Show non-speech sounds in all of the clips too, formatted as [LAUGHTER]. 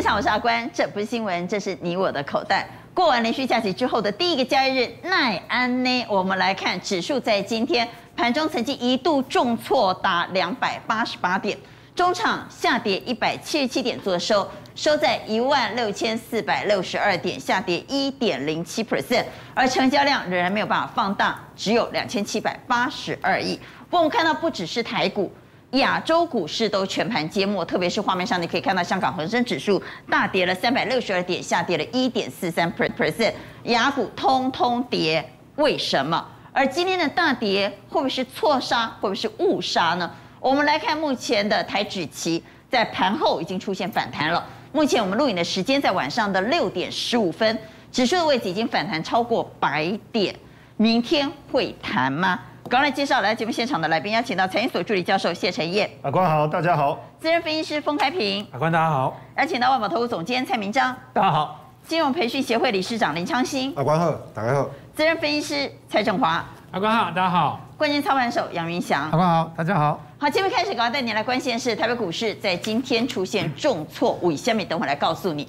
现场，我是阿关，这不是新闻，这是你我的口袋。过完连续假期之后的第一个交易日，奈安呢？我们来看指数在今天盘中曾经一度重挫达两百八十八点，中场下跌一百七十七点做收，收在一万六千四百六十二点，下跌一点零七 percent，而成交量仍然没有办法放大，只有两千七百八十二亿。不过我们看到，不只是台股。亚洲股市都全盘缄默，特别是画面上你可以看到，香港恒生指数大跌了三百六十二点，下跌了一点四三 percent，亚股通通跌，为什么？而今天的大跌会不会是错杀，会不会是误杀呢？我们来看目前的台指期在盘后已经出现反弹了。目前我们录影的时间在晚上的六点十五分，指数的位置已经反弹超过百点，明天会弹吗？刚来介绍来节目现场的来宾，邀请到财经所助理教授谢晨彦。阿关好，大家好。资深分析师封开平。阿关大家好。邀请到万宝投顾总监蔡明章。大家好。金融培训协会理事长林昌兴。阿关好，大家好。资深分析师蔡正华。阿关好，大家好。关键操盘手杨云翔。阿关好，大家好。好，节目开始，赶快带你来关心的是台北股市在今天出现重挫，以下面？等会来告诉你。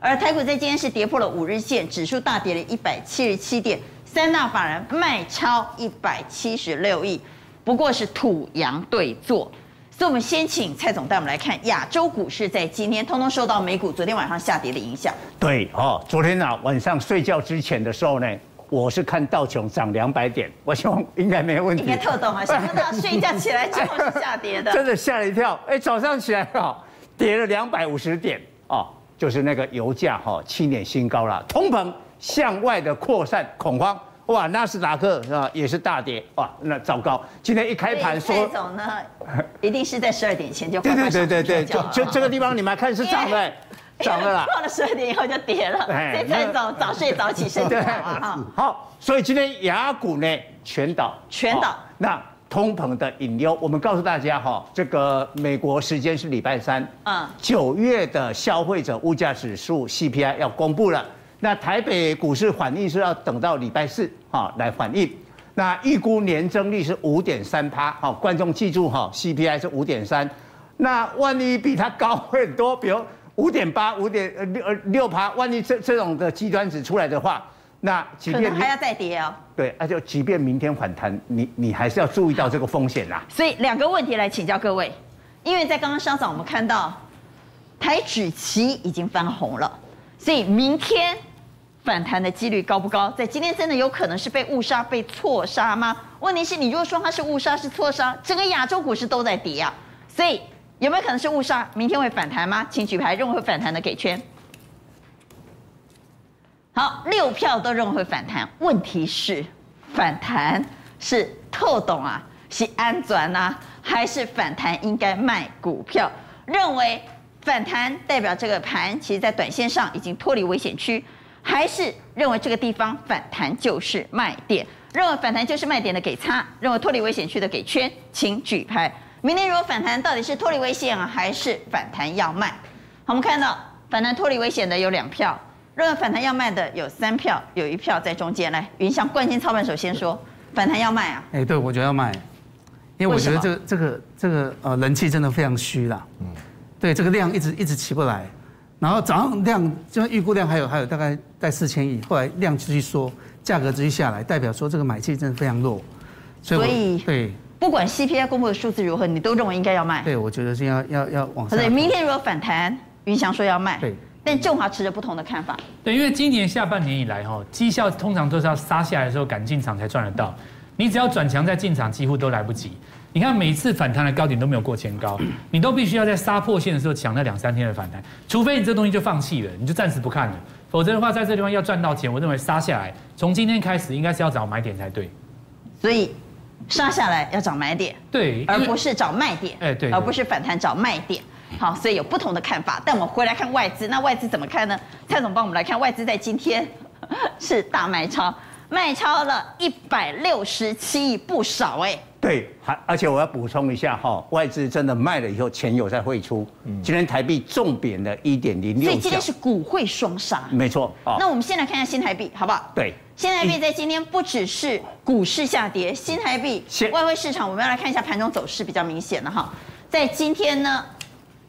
而台股在今天是跌破了五日线，指数大跌了一百七十七点。三大法人卖超一百七十六亿，不过是土洋对坐，所以我们先请蔡总带我们来看亚洲股市在今天通通受到美股昨天晚上下跌的影响。对哦，昨天啊晚上睡觉之前的时候呢，我是看道琼涨两百点，我希望应该没问题。应该特懂啊，想不到睡觉起来之后是下跌的，[LAUGHS] 真的吓了一跳。哎，早上起来啊，跌了两百五十点哦，就是那个油价哈七年新高了，通膨。向外的扩散恐慌，哇，纳斯达克啊也是大跌，哇，那糟糕。今天一开盘说，蔡总呢，一定是在十二点前就对对对对对，就就这个地方你们看是涨的，涨的啦。过了十二点以后就跌了，所以蔡总早睡早起身体好啊。好，所以今天雅股呢全倒，全倒。那通膨的引流，我们告诉大家哈，这个美国时间是礼拜三，嗯，九月的消费者物价指数 CPI 要公布了。那台北股市反应是要等到礼拜四哈来反应，那预估年增率是五点三趴，好，观众记住哈，CPI 是五点三，那万一比它高很多，比如五点八、五点呃六呃六趴，万一这这种的极端值出来的话，那即便可能还要再跌哦。对，那就即便明天反弹，你你还是要注意到这个风险啦。所以两个问题来请教各位，因为在刚刚稍早我们看到台指期已经翻红了，所以明天。反弹的几率高不高？在今天真的有可能是被误杀、被错杀吗？问题是你如果说它是误杀、是错杀，整个亚洲股市都在跌啊，所以有没有可能是误杀？明天会反弹吗？请举牌，认为会反弹的给圈。好，六票都认为会反弹。问题是，反弹是透懂啊，是安转啊，还是反弹应该卖股票？认为反弹代表这个盘其实在短线上已经脱离危险区。还是认为这个地方反弹就是卖点，认为反弹就是卖点的给叉，认为脱离危险区的给圈，请举牌。明天如果反弹到底是脱离危险啊，还是反弹要卖？好，我们看到反弹脱离危险的有两票，认为反弹要卖的有三票，有一票在中间。来，云翔冠军操盘手先说，反弹要卖啊？哎，对，我觉得要卖，因为我觉得这个这个这个呃人气真的非常虚啦，嗯，对，这个量一直一直起不来。然后早上量就预估量还有还有大概在四千亿，后来量继续缩，价格继续下来，代表说这个买气真的非常弱，所以对，不管 CPI 公布的数字如何，你都认为应该要卖？对，我觉得是要要要往上。对，明天如果反弹，云翔说要卖，对，但正华持着不同的看法。对，因为今年下半年以来哈，绩效通常都是要杀下来的时候赶进场才赚得到，你只要转强再进场几乎都来不及。你看每次反弹的高点都没有过前高，[CLEARS THROAT] 你都必须要在杀破线的时候抢那两三天的反弹，除非你这东西就放弃了，你就暂时不看了，否则的话在这地方要赚到钱，我认为杀下来从今天开始应该是要找买点才对。所以杀下来要找买点，对，而不是找卖点，哎对，而不是反弹找卖点。好，所以有不同的看法。但我们回来看外资，那外资怎么看呢？蔡总帮我们来看外资在今天 [LAUGHS] 是大卖超，卖超了一百六十七亿，不少哎、欸。对，还而且我要补充一下哈，外资真的卖了以后，钱有在汇出。嗯，今天台币重贬了一点零六。所以今天是股汇双杀。没错。那我们先来看一下新台币，好不好？对。新台币在今天不只是股市下跌，新台币外汇市场，我们要来看一下盘中走势比较明显的哈。在今天呢，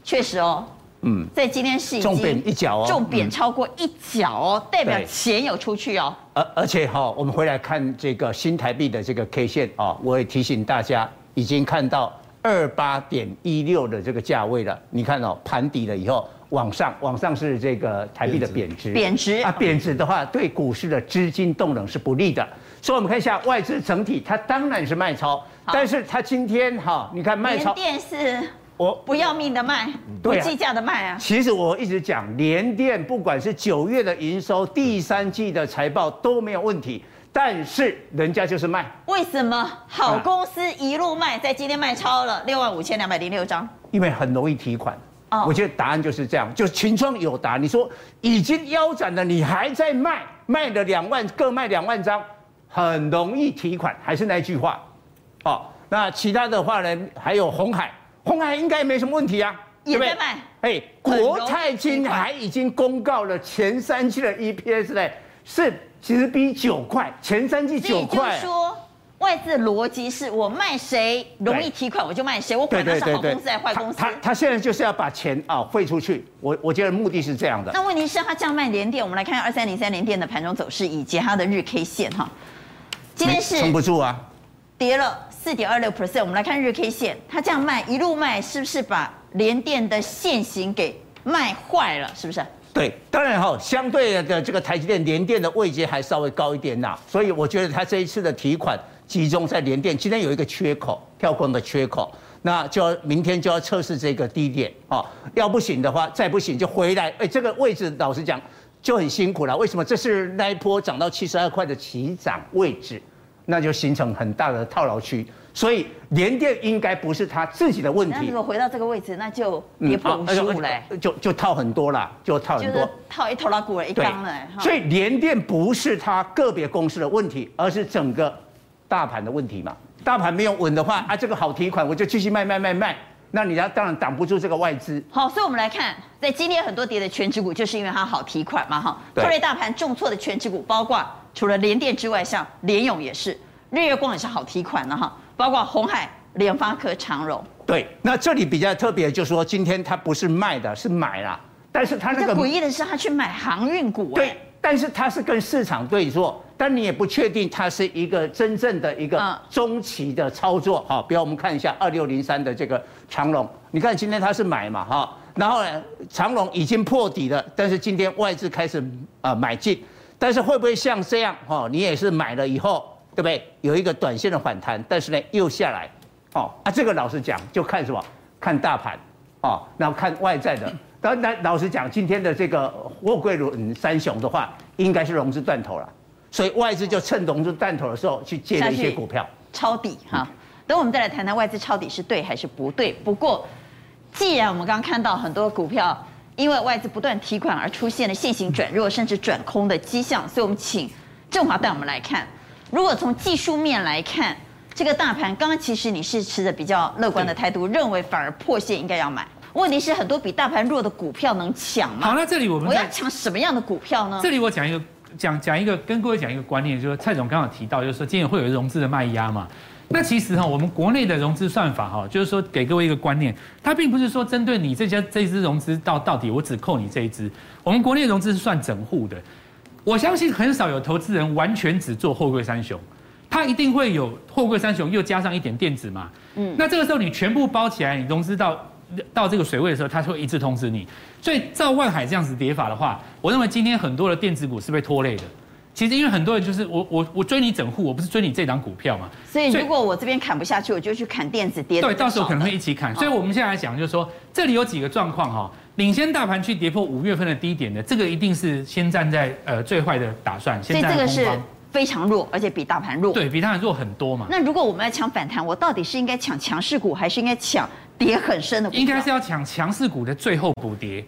确实哦，嗯，在今天是重贬一角哦，重贬超过一角哦，代表钱有出去哦。而而且哈，我们回来看这个新台币的这个 K 线啊，我也提醒大家，已经看到二八点一六的这个价位了。你看哦，盘底了以后往上，往上是这个台币的贬值，贬值啊，贬值的话对股市的资金动能是不利的。所以我们看一下外资整体，它当然是卖超，但是它今天哈，你看卖超，电是。我不要命的卖，不计价的卖啊！其实我一直讲，联电不管是九月的营收、第三季的财报都没有问题，但是人家就是卖。为什么好公司一路卖，在今天卖超了六万五千两百零六张？因为很容易提款。哦，我觉得答案就是这样，就是群创有答。你说已经腰斩了，你还在卖，卖了两万，各卖两万张，很容易提款。还是那句话，哦，那其他的话呢？还有红海。鸿海应该没什么问题啊，也在卖。哎，国泰金还已经公告了前三季的 EPS 呢，是其实比九块，前三季九块。就是说，外资逻辑是我卖谁容易提款，我就卖谁，我管他是好公司还是坏公司。他他现在就是要把钱啊汇出去，我我觉得目的是这样的。那问题是，他这样卖联电，我们来看二三零三联电的盘中走势以及它的日 K 线哈，今天是撑不住啊，跌了。四点二六 percent，我们来看日 K 线，它这样卖一路卖，是不是把联电的线型给卖坏了？是不是？对，当然哈，相对的这个台积电联电的位阶还稍微高一点呐，所以我觉得它这一次的提款集中在联电，今天有一个缺口，跳空的缺口，那就要明天就要测试这个低点啊，要不行的话，再不行就回来，哎，这个位置老实讲就很辛苦了。为什么？这是那一波涨到七十二块的起涨位置。那就形成很大的套牢区，所以联电应该不是他自己的问题。那如果回到这个位置，那就跌破五十五嘞，就就套很多了，就套很多，套一头拉股了一缸了。所以联电不是他个别公司的问题，而是整个大盘的问题嘛。大盘没有稳的话，啊，这个好提款，我就继续卖卖卖卖，那你要当然挡不住这个外资。好，所以我们来看，在今天很多跌的权值股，就是因为它好提款嘛，哈。拖累大盘重挫的权值股，包括。除了联电之外，像联咏也是，日月光也是好提款的哈，包括鸿海、联发科、长荣。对，那这里比较特别，就是说今天它不是卖的，是买了，但是它那个诡异的是，它去买航运股。对，但是它是跟市场对坐，但你也不确定它是一个真正的一个中期的操作。好，比如我们看一下二六零三的这个长荣，你看今天它是买嘛哈，然后呢，长荣已经破底了，但是今天外资开始啊买进。但是会不会像这样哦？你也是买了以后，对不对？有一个短线的反弹，但是呢又下来，哦啊，这个老实讲就看什么？看大盘，哦，然后看外在的。当然老实讲，今天的这个货柜轮三雄的话，应该是融资断头了，所以外资就趁融资断头的时候去借了一些股票抄底哈。等我们再来谈谈外资抄底是对还是不对。不过，既然我们刚刚看到很多股票。因为外资不断提款而出现了线型转弱甚至转空的迹象，所以我们请振华带我们来看。如果从技术面来看，这个大盘刚刚其实你是持着比较乐观的态度，认为反而破线应该要买。问题是很多比大盘弱的股票能抢吗？好，那这里我们我要抢什么样的股票呢？这里我讲一个讲讲一个跟各位讲一个观念，就是蔡总刚刚提到，就是说今天会有融资的卖压嘛。那其实哈，我们国内的融资算法哈，就是说给各位一个观念，它并不是说针对你这家这一支融资到到底，我只扣你这一支。我们国内融资是算整户的，我相信很少有投资人完全只做货柜三雄，他一定会有货柜三雄又加上一点电子嘛。嗯，那这个时候你全部包起来，你融资到到这个水位的时候，他会一致通知你。所以照万海这样子跌法的话，我认为今天很多的电子股是被拖累的。其实因为很多人就是我我我追你整户，我不是追你这档股票嘛。所以如果我这边砍不下去，我就去砍电子跌。对，到时候可能会一起砍。所以我们现在来讲，就是说这里有几个状况哈，领先大盘去跌破五月份的低点的，这个一定是先站在呃最坏的打算。所以这个是非常弱，而且比大盘弱。对，比大盘弱很多嘛。那如果我们要抢反弹，我到底是应该抢强势股，还是应该抢跌很深的股？应该是要抢强势股的最后补跌。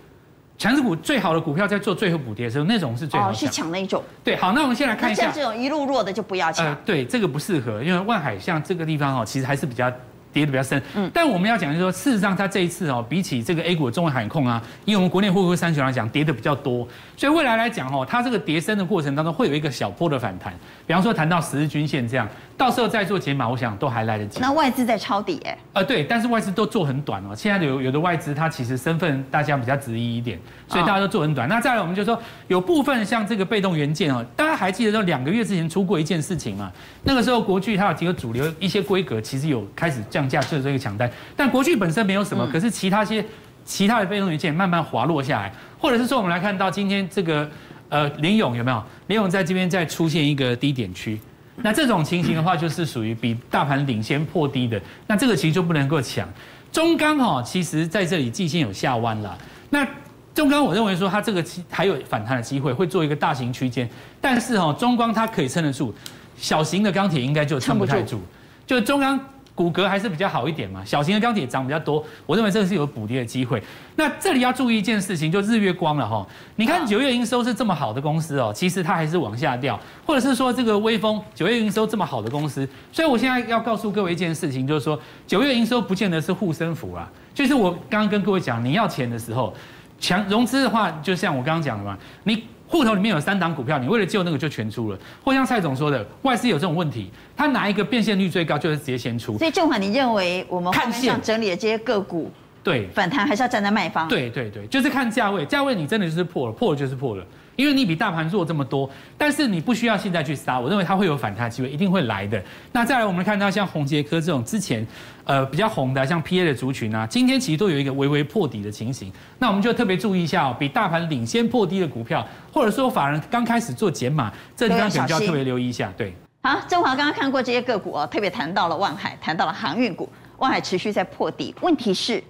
强势股最好的股票在做最后补跌的时候，那种是最好的。哦，是抢那一种。对，好，那我们先来看一下。像这种一路弱的就不要抢。呃，对，这个不适合，因为万海像这个地方哦，其实还是比较跌的比较深。嗯。但我们要讲就是说，事实上它这一次哦，比起这个 A 股的中文海控啊，以我们国内货柜三雄来讲，跌的比较多。所以未来来讲哦，它这个跌升的过程当中会有一个小波的反弹。比方说谈到十日均线这样，到时候再做解码，我想都还来得及。那外资在抄底哎？呃，对，但是外资都做很短哦。现在有有的外资它其实身份大家比较质疑一点，所以大家都做很短。那再来我们就说有部分像这个被动元件哦，大家还记得说两个月之前出过一件事情嘛？那个时候国巨它有几个主流一些规格其实有开始降价，就是这个抢单，但国巨本身没有什么，可是其他些其他的被动元件慢慢滑落下来，或者是说我们来看到今天这个。呃，联勇有没有？联勇在这边再出现一个低点区，那这种情形的话，就是属于比大盘领先破低的，那这个其实就不能够抢。中钢哈，其实在这里季线有下弯了，那中钢我认为说它这个还有反弹的机会，会做一个大型区间，但是哈，中钢它可以撑得住，小型的钢铁应该就撑不太住，就中钢。骨骼还是比较好一点嘛，小型的钢铁涨比较多，我认为这个是有补跌的机会。那这里要注意一件事情，就日月光了哈。你看九月营收是这么好的公司哦，其实它还是往下掉，或者是说这个威风九月营收这么好的公司，所以我现在要告诉各位一件事情，就是说九月营收不见得是护身符啊。就是我刚刚跟各位讲，你要钱的时候，强融资的话，就像我刚刚讲的嘛，你。户头里面有三档股票，你为了救那个就全出了，或像蔡总说的，外资有这种问题，他拿一个变现率最高，就是直接先出。所以正华你认为我们看线整理的这些个股，对反弹还是要站在卖方？对对对，就是看价位，价位你真的就是破了，破了就是破了。因为你比大盘弱这么多，但是你不需要现在去杀，我认为它会有反弹机会，一定会来的。那再来，我们看到像宏捷科这种之前呃比较红的，像 PA 的族群啊，今天其实都有一个微微破底的情形。那我们就特别注意一下哦，比大盘领先破低的股票，或者说法人刚开始做减码，这地方可能就要特别留意一下。对，好，正华刚刚看过这些个股哦，特别谈到了万海，谈到了航运股，万海持续在破底，问题是。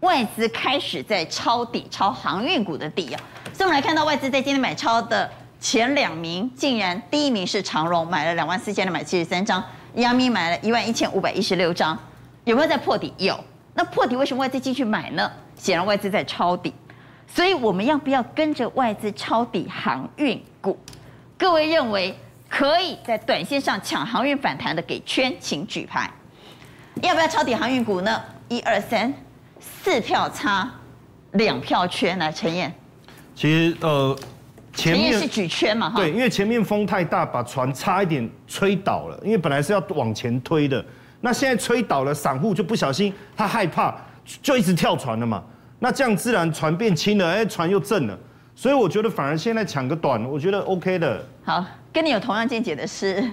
外资开始在抄底，抄航运股的底啊！所以我们来看到外资在今天买超的前两名，竟然第一名是长荣，买了两万四千两百七十三张；阳明买了一万一千五百一十六张。有没有在破底？有。那破底为什么外资继续买呢？显然外资在抄底。所以我们要不要跟着外资抄底航运股？各位认为可以在短线上抢航运反弹的，给圈，请举牌。要不要抄底航运股呢？一二三。四票差，两票圈来陈燕。其实呃，前面是举圈嘛哈。对，因为前面风太大，把船差一点吹倒了。因为本来是要往前推的，那现在吹倒了，散户就不小心，他害怕，就一直跳船了嘛。那这样自然船变轻了，哎，船又震了。所以我觉得反而现在抢个短，我觉得 OK 的。好，跟你有同样见解的是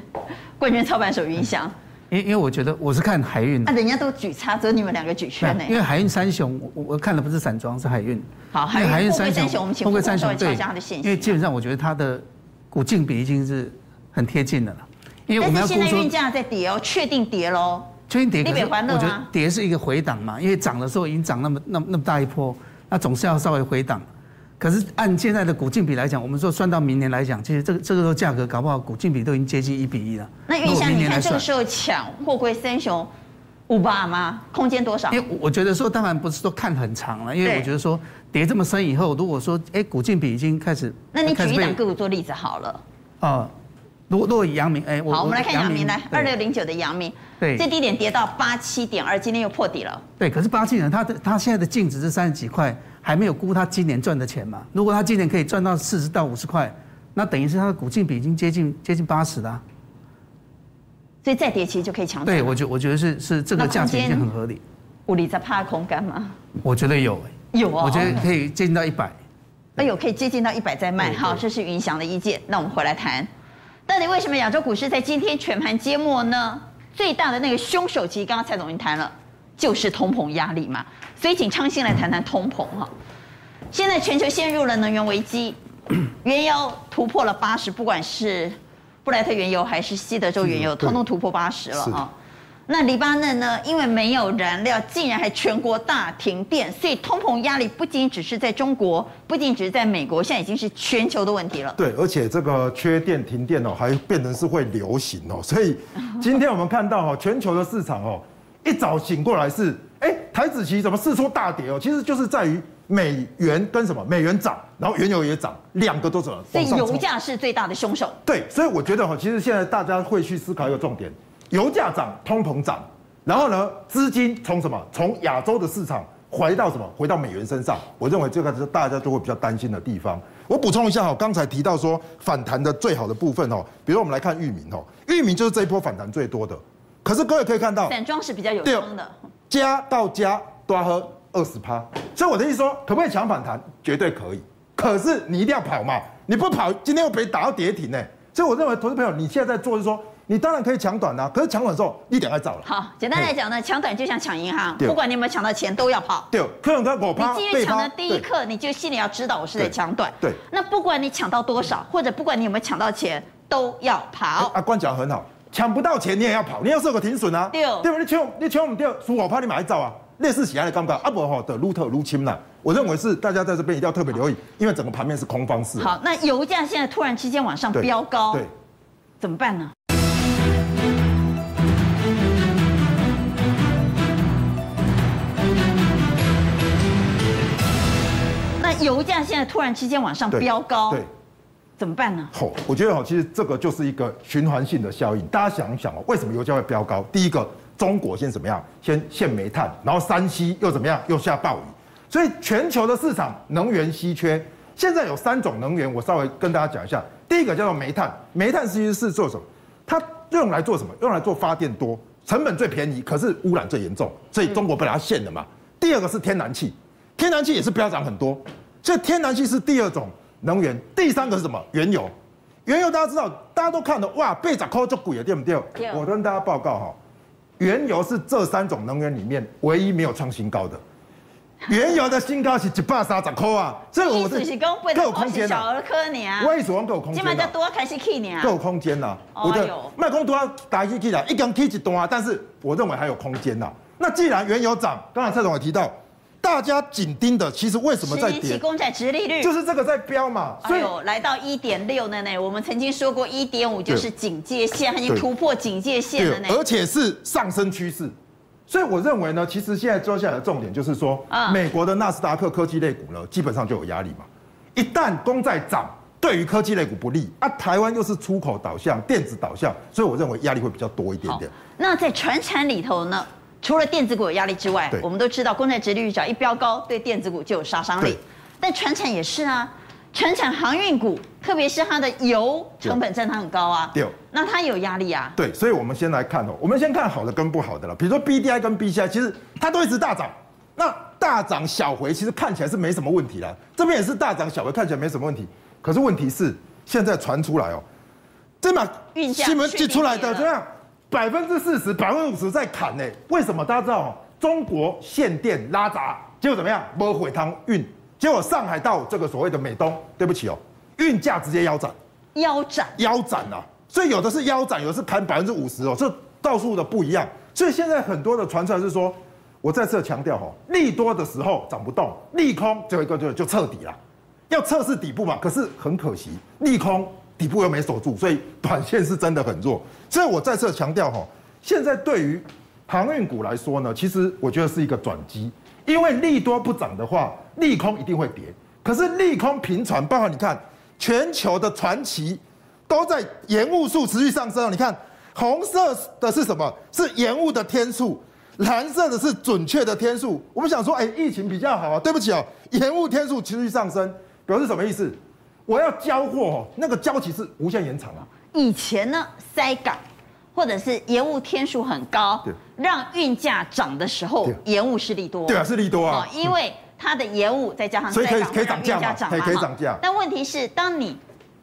冠军操盘手云翔。因因为我觉得我是看海运，那人家都举叉，只有你们两个举圈呢。因为海运三雄，我我看的不是散装，是海运。好，海运三雄，我们请三雄对，因为基本上我觉得它的股净比已经是很贴近的了。因为我们要现在运价在跌哦，确定跌喽。确定跌，可是我觉得跌是一个回档嘛，因为涨的时候已经涨那么那么那么大一波，那总是要稍微回档。可是按现在的股净比来讲，我们说算到明年来讲，其实这个这个时候价格搞不好股净比都已经接近一比一了。那云香，你看这个时候抢货柜三雄五八吗？空间多少？因为我觉得说，当然不是说看很长了，因为我觉得说跌这么深以后，如果说哎股净比已经开始，那你举一档个股做例子好了。哦，如果如果阳明哎，好，我们来看阳明来二六零九的阳明，对，最低点跌到八七点二，今天又破底了。对，可是八七点，它的它现在的净值是三十几块。还没有估它今年赚的钱嘛？如果它今年可以赚到四十到五十块，那等于是它的股净比已经接近接近八十了。所以再跌其实就可以抢。对，我觉我觉得是是这个价钱已经很合理。物理在怕空干吗？我觉得有有啊，我觉得可以接近到一百。哎呦，可以接近到一百再卖。好，这是云翔的意见。那我们回来谈，到底为什么亚洲股市在今天全盘皆末呢？最大的那个凶手，其实刚刚蔡总已经谈了。就是通膨压力嘛，所以请昌兴来谈谈通膨哈。现在全球陷入了能源危机，[CLEARS THROAT] 原油突破了八十，不管是布莱特原油还是西德州原油，通通突破八十了哈。那黎巴嫩呢？因为没有燃料，竟然还全国大停电，所以通膨压力不仅只是在中国，不仅只是在美国，现在已经是全球的问题了。对，而且这个缺电停电哦，还变成是会流行哦。所以今天我们看到哈，全球的市场哦。一早醒过来是，哎，台子期怎么四出大跌哦？其实就是在于美元跟什么？美元涨，然后原油也涨，两个都涨。所以油价是最大的凶手。对，所以我觉得哈，其实现在大家会去思考一个重点：油价涨，通膨涨，然后呢，资金从什么？从亚洲的市场回到什么？回到美元身上。我认为这个是大家都会比较担心的地方。我补充一下哈，刚才提到说反弹的最好的部分哦，比如我们来看域名哦，域名就是这一波反弹最多的。可是各位可以看到，散装是比较有风的，加到加都要喝二十趴。所以我的意思说，可不可以抢反弹？绝对可以。可是你一定要跑嘛，你不跑，今天又被打到跌停呢。所以我认为，投资朋友，你现在在做是说，你当然可以抢短啊，可是抢短的时候，你得要走了。好，简单来讲呢，抢短就像抢银行，不管你有没有抢到钱，都要跑。对，可能他我怕你进去抢的第一刻，你就心里要知道我是在抢短。对。那不管你抢到多少，或者不管你有没有抢到钱，都要跑。啊关讲很好，抢不到钱你也要跑，你要设个停损啊。对。对吧？你抢你抢唔掉，输我怕你买走啊。类似喜爱的刚刚阿伯哈的路特入侵了，我认为是大家在这边一定要特别留意，因为整个盘面是空方式。好，那油价现在突然之间往上飙高，对，怎么办呢？油价现在突然之间往上飙高，对，怎么办呢？好，我觉得哈，其实这个就是一个循环性的效应。大家想一想哦，为什么油价会飙高？第一个。中国先怎么样？先限煤炭，然后山西又怎么样？又下暴雨，所以全球的市场能源稀缺。现在有三种能源，我稍微跟大家讲一下。第一个叫做煤炭，煤炭其实是做什么？它用来做什么？用来做发电多，成本最便宜，可是污染最严重，所以中国被它限了嘛。第二个是天然气，天然气也是飙涨很多，所以天然气是第二种能源。第三个是什么？原油，原油大家知道，大家都看了哇，被砸扣就贵了，对不对？我跟大家报告哈。原油是这三种能源里面唯一没有创新高的，原油的新高是一百三十块啊，所以我是更有空间的。为什么更有空间？起码就多开始去呢，更有空间呐。我的卖空多打一去啦，一根 K 一段啊，但是我认为还有空间呐。那既然原油涨，刚才蔡总也提到。大家紧盯的，其实为什么在跌？期公债殖利率就是这个在飙嘛。哎呦，来到一点六的呢，我们曾经说过一点五就是警戒线，它已经突破警戒线了呢。而且是上升趋势，所以我认为呢，其实现在接下来的重点就是说，美国的纳斯达克科技类股呢，基本上就有压力嘛。一旦公债涨，对于科技类股不利啊。台湾又是出口导向、电子导向，所以我认为压力会比较多一点点。那在船产里头呢？除了电子股有压力之外，我们都知道公债殖利率只要一飙高，对电子股就有杀伤力。但船产也是啊，船产航运股，特别是它的油成本占它很高啊。对，那它有压力啊。对，所以我们先来看哦，我们先看好的跟不好的了。比如说 B D I 跟 B C I，其实它都一直大涨，那大涨小回，其实看起来是没什么问题啦。这边也是大涨小回，看起来没什么问题。可是问题是现在传出来哦，这把新闻寄出来的怎样？百分之四十、百分之五十在砍呢？为什么？大家知道中国限电拉闸，结果怎么样？没回汤运，结果上海到这个所谓的美东，对不起哦，运价直接腰斩，腰斩，腰斩啊！所以有的是腰斩，有的是砍百分之五十哦，这到处的不一样。所以现在很多的传出来是说，我再次强调哦，利多的时候涨不动，利空最后一个就就彻底了，要测试底部嘛。可是很可惜，利空。底部又没守住，所以短线是真的很弱。所以我再次强调哈，现在对于航运股来说呢，其实我觉得是一个转机，因为利多不涨的话，利空一定会跌。可是利空频传，包括你看全球的传奇都在延误数持续上升。你看红色的是什么？是延误的天数，蓝色的是准确的天数。我们想说，哎，疫情比较好啊，对不起哦，延误天数持续上升，表示什么意思？我要交货哦，那个交期是无限延长啊。以前呢，塞港或者是延误天数很高，让运价涨的时候，延误是利多。对啊，是利多啊。因为它的延误再加上所以可以可以涨价嘛，可以可以涨价。但问题是，当你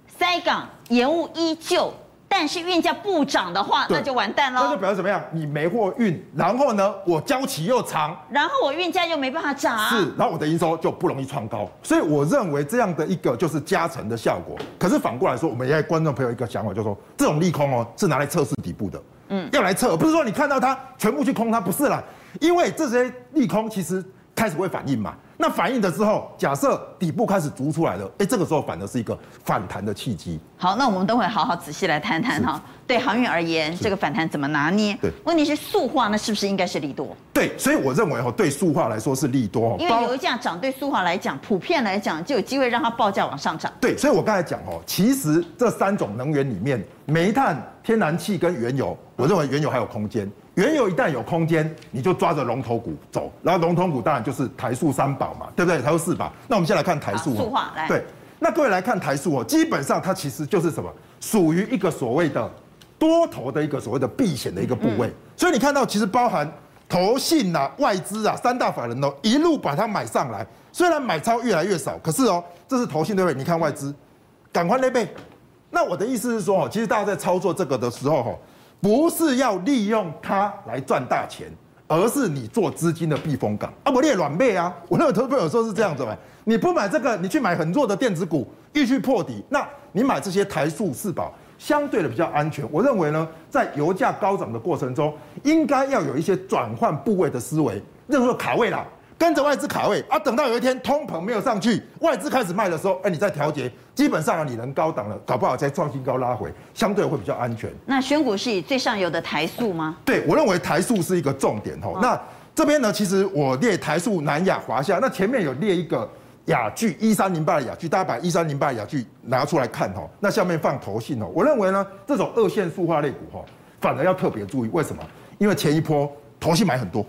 塞港延误依旧。但是运价不涨的话，那就完蛋了。那就表示怎么样？你没货运，然后呢，我交期又长，然后我运价又没办法涨，是，然后我的营收就不容易创高。所以我认为这样的一个就是加成的效果。可是反过来说，我们也给观众朋友一个想法，就是说这种利空哦，是拿来测试底部的，嗯，要来测，不是说你看到它全部去空它，不是啦，因为这些利空其实开始会反应嘛。那反应的时候，假设底部开始逐出来了，哎，这个时候反而是一个反弹的契机。好，那我们等会好好仔细来谈谈哈。对航运而言，这个反弹怎么拿捏？对，问题是塑化，那是不是应该是利多？对，所以我认为哦，对塑化来说是利多。因为油价涨，对塑化来讲，普遍来讲就有机会让它报价往上涨。对，所以我刚才讲哦，其实这三种能源里面，煤炭、天然气跟原油，我认为原油还有空间。原油一旦有空间，你就抓着龙头股走，然后龙头股当然就是台塑三宝嘛，对不对？台塑四宝。那我们先来看台塑。塑化来。对，那各位来看台塑哦，基本上它其实就是什么，属于一个所谓的多头的一个所谓的避险的一个部位。所以你看到其实包含投信啊、外资啊三大法人哦一路把它买上来，虽然买超越来越少，可是哦，这是投信对不对？你看外资，赶快那边。那我的意思是说哦，其实大家在操作这个的时候哈。不是要利用它来赚大钱，而是你做资金的避风港啊！不，你也软妹啊！我那个投资朋友说是这样子嘛，你不买这个，你去买很弱的电子股，预去破底，那你买这些台塑四宝，相对的比较安全。我认为呢，在油价高涨的过程中，应该要有一些转换部位的思维，任何卡位啦。跟着外资卡位啊，等到有一天通膨没有上去，外资开始卖的时候，哎，你再调节，基本上你能高档了，搞不好再创新高拉回，相对会比较安全。那选股是以最上游的台塑吗？对，我认为台塑是一个重点哦。那这边呢，其实我列台塑、南亚、华夏，那前面有列一个亚聚一三零八的亚聚，大家把一三零八的亚聚拿出来看哦。那下面放投信哦，我认为呢，这种二线塑化类股哈，反而要特别注意，为什么？因为前一波投信买很多。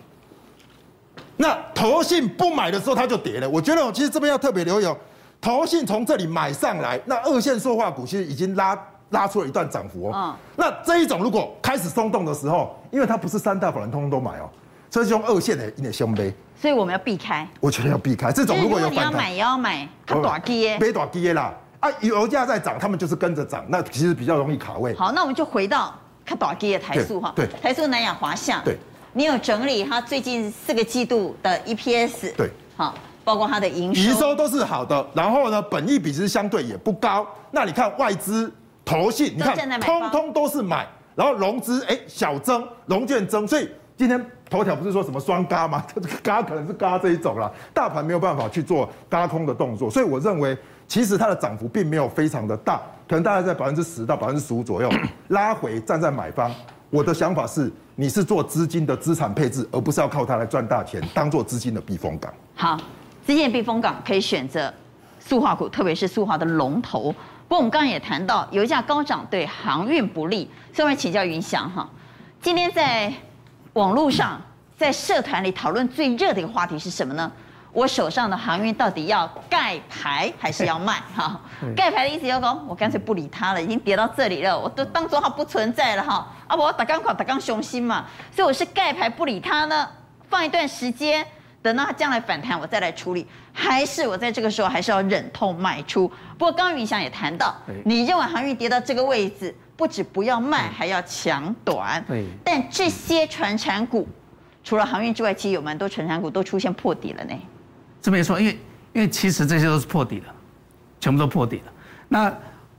那投信不买的时候，它就跌了。我觉得，其实这边要特别留意哦。投信从这里买上来，那二线塑化股其实已经拉拉出了一段涨幅哦。那这一种如果开始松动的时候，因为它不是三大法人通通都买哦，所以这种二线的一点胸杯。所以我们要避开。我觉得要避开这种，如果有你要买也要买它短跌，别短跌啦。啊，油价在涨，他们就是跟着涨，那其实比较容易卡位。好，那我们就回到它短跌的台塑哈。对。台塑、南亚、华夏。对。你有整理它最近四个季度的 EPS，对，好，包括它的营收，营收都是好的。然后呢，本益比值相对也不高。那你看外资、投信，你看通通都是买，然后融资哎小增，融券增。所以今天头条不是说什么双嘎吗？这 [LAUGHS] 个嘎可能是嘎这一种啦，大盘没有办法去做嘎空的动作。所以我认为，其实它的涨幅并没有非常的大，可能大概在百分之十到百分之十五左右，拉回站在买方。我的想法是，你是做资金的资产配置，而不是要靠它来赚大钱，当做资金的避风港。好，资金的避风港可以选择塑化股，特别是塑化的龙头。不过我们刚刚也谈到，油价高涨对航运不利，所以我们请教云翔哈，今天在网络上，在社团里讨论最热的一个话题是什么呢？我手上的航运到底要盖牌还是要卖？[LAUGHS] 哈，盖牌的意思就是说，我干脆不理它了，已经跌到这里了，我都当做它不存在了哈。啊，我打钢矿打钢雄心嘛，所以我是盖牌不理它呢，放一段时间，等到它将来反弹，我再来处理。还是我在这个时候还是要忍痛卖出？不过刚刚云翔也谈到，你认为航运跌到这个位置，不止不要卖，还要抢短。对。但这些传产股，除了航运之外，其实有蛮多传产股都出现破底了呢。这没错，因为因为其实这些都是破底的，全部都破底了。那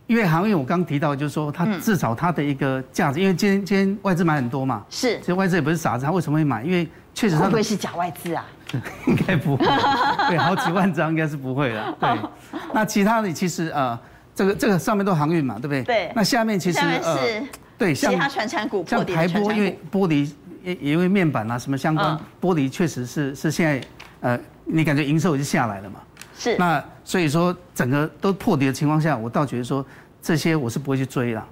因为航运我刚提到，就是说它至少它的一个价值，嗯、因为今天今天外资买很多嘛，是，其实外资也不是傻子，他为什么会买？因为确实他会不会是假外资啊？[LAUGHS] 应该不会，[LAUGHS] 对，好几万张应该是不会的。[LAUGHS] 对，那其他的其实呃，这个这个上面都航运嘛，对不对？对。那下面其实呃，对，像其他传产股，像台玻，因为玻璃也因为面板啊什么相关，玻璃确实是是现在呃。你感觉营收已经下来了嘛？是。那所以说整个都破底的情况下，我倒觉得说这些我是不会去追了。